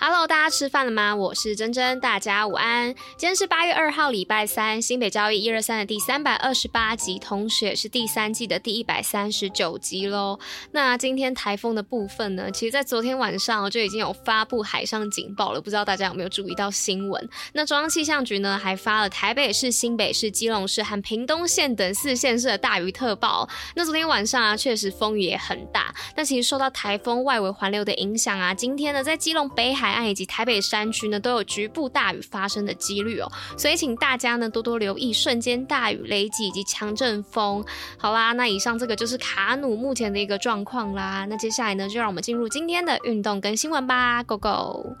Hello，大家吃饭了吗？我是珍珍，大家午安。今天是八月二号，礼拜三，新北交易一二三的第三百二十八集，同时也是第三季的第一百三十九集喽。那今天台风的部分呢，其实在昨天晚上就已经有发布海上警报了，不知道大家有没有注意到新闻？那中央气象局呢，还发了台北市、新北市、基隆市和屏东县等四县市的大雨特报。那昨天晚上啊，确实风雨也很大。但其实受到台风外围环流的影响啊，今天呢，在基隆北海。海岸以及台北山区呢，都有局部大雨发生的几率哦，所以请大家呢多多留意瞬间大雨、雷击以及强阵风。好啦，那以上这个就是卡努目前的一个状况啦。那接下来呢，就让我们进入今天的运动跟新闻吧，Go Go！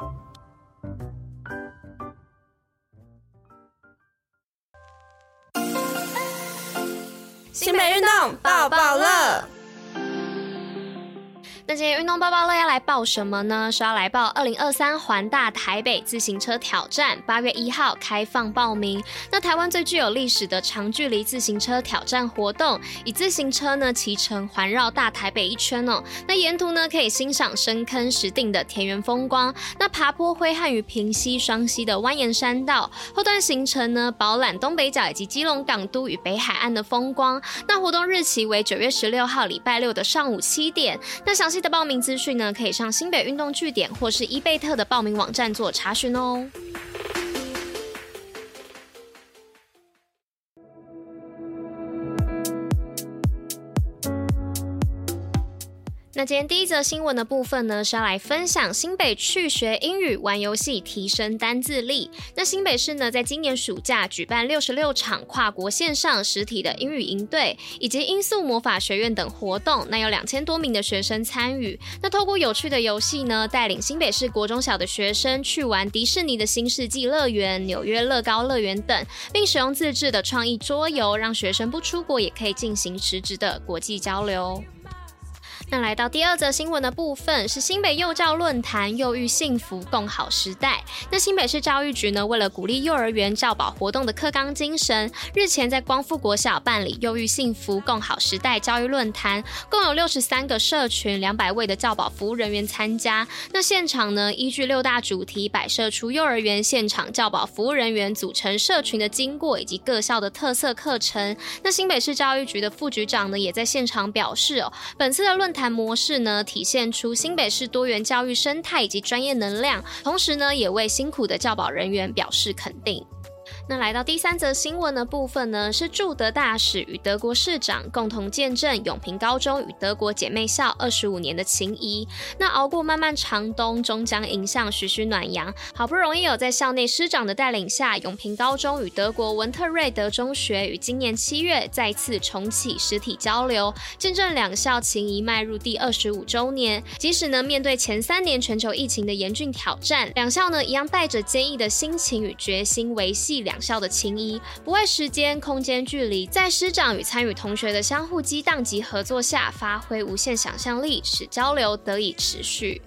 新北运动报报乐。那今天运动报报乐要来报什么呢？是要来报二零二三环大台北自行车挑战，八月一号开放报名。那台湾最具有历史的长距离自行车挑战活动，以自行车呢骑乘环绕大台北一圈哦。那沿途呢可以欣赏深坑石碇的田园风光，那爬坡挥汗于平溪双溪的蜿蜒山道，后段行程呢饱览东北角以及基隆港都与北海岸的风光。那活动日期为九月十六号礼拜六的上午七点。那详细。的报名资讯呢，可以上新北运动据点或是伊贝特的报名网站做查询哦。那今天第一则新闻的部分呢，是要来分享新北去学英语玩游戏提升单字力。那新北市呢，在今年暑假举办六十六场跨国线上实体的英语营队，以及音速魔法学院等活动。那有两千多名的学生参与。那透过有趣的游戏呢，带领新北市国中小的学生去玩迪士尼的新世纪乐园、纽约乐高乐园等，并使用自制的创意桌游，让学生不出国也可以进行实质的国际交流。那来到第二则新闻的部分，是新北幼教论坛“幼育幸福共好时代”。那新北市教育局呢，为了鼓励幼儿园教保活动的课纲精神，日前在光复国小办理“幼育幸福共好时代”教育论坛，共有六十三个社群、两百位的教保服务人员参加。那现场呢，依据六大主题摆设出幼儿园现场教保服务人员组成社群的经过，以及各校的特色课程。那新北市教育局的副局长呢，也在现场表示哦，本次的论坛。谈模式呢，体现出新北市多元教育生态以及专业能量，同时呢，也为辛苦的教保人员表示肯定。那来到第三则新闻的部分呢，是驻德大使与德国市长共同见证永平高中与德国姐妹校二十五年的情谊。那熬过漫漫长冬，终将迎向徐徐暖阳。好不容易有在校内师长的带领下，永平高中与德国文特瑞德中学于今年七月再次重启实体交流，见证两校情谊迈入第二十五周年。即使呢面对前三年全球疫情的严峻挑战，两校呢一样带着坚毅的心情与决心维系两。校的情谊，不为时间、空间、距离，在师长与参与同学的相互激荡及合作下，发挥无限想象力，使交流得以持续。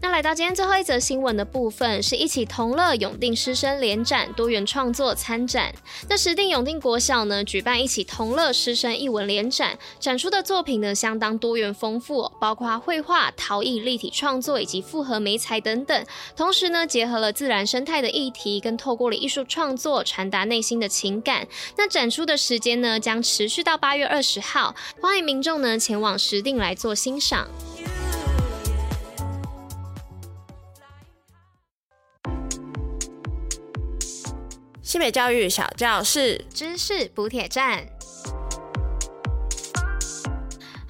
那来到今天最后一则新闻的部分，是一起同乐永定师生联展多元创作参展。那石碇永定国小呢，举办一起同乐师生艺文联展，展出的作品呢相当多元丰富，包括绘画、陶艺、立体创作以及复合媒材等等。同时呢，结合了自然生态的议题，跟透过了艺术创作传达内心的情感。那展出的时间呢，将持续到八月二十号，欢迎民众呢前往石碇来做欣赏。新北教育小教室，知识补铁站。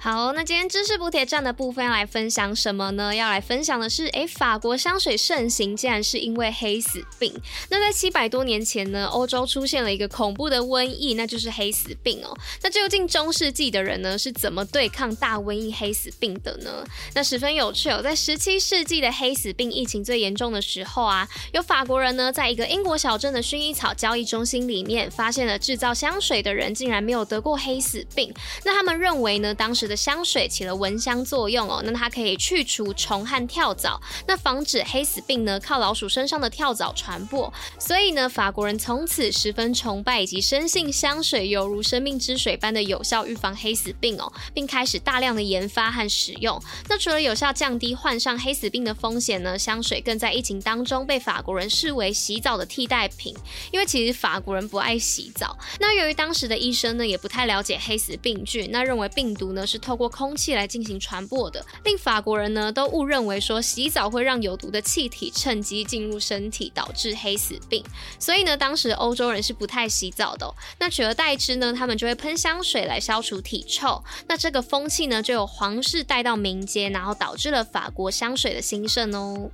好，那今天知识补铁站的部分要来分享什么呢？要来分享的是，诶，法国香水盛行，竟然是因为黑死病。那在七百多年前呢，欧洲出现了一个恐怖的瘟疫，那就是黑死病哦。那究竟中世纪的人呢，是怎么对抗大瘟疫黑死病的呢？那十分有趣哦，在十七世纪的黑死病疫情最严重的时候啊，有法国人呢，在一个英国小镇的薰衣草交易中心里面，发现了制造香水的人竟然没有得过黑死病。那他们认为呢，当时的香水起了蚊香作用哦，那它可以去除虫和跳蚤，那防止黑死病呢靠老鼠身上的跳蚤传播。所以呢，法国人从此十分崇拜以及深信香水犹如生命之水般的有效预防黑死病哦，并开始大量的研发和使用。那除了有效降低患上黑死病的风险呢，香水更在疫情当中被法国人视为洗澡的替代品，因为其实法国人不爱洗澡。那由于当时的医生呢也不太了解黑死病菌，那认为病毒呢是透过空气来进行传播的，令法国人呢都误认为说洗澡会让有毒的气体趁机进入身体，导致黑死病。所以呢，当时欧洲人是不太洗澡的。那取而代之呢，他们就会喷香水来消除体臭。那这个风气呢，就由皇室带到民间，然后导致了法国香水的兴盛哦。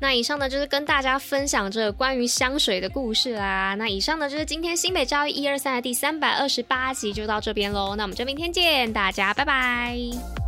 那以上呢，就是跟大家分享这关于香水的故事啦。那以上呢，就是今天新北教育一二三的第三百二十八集，就到这边喽。那我们就明天见，大家拜拜。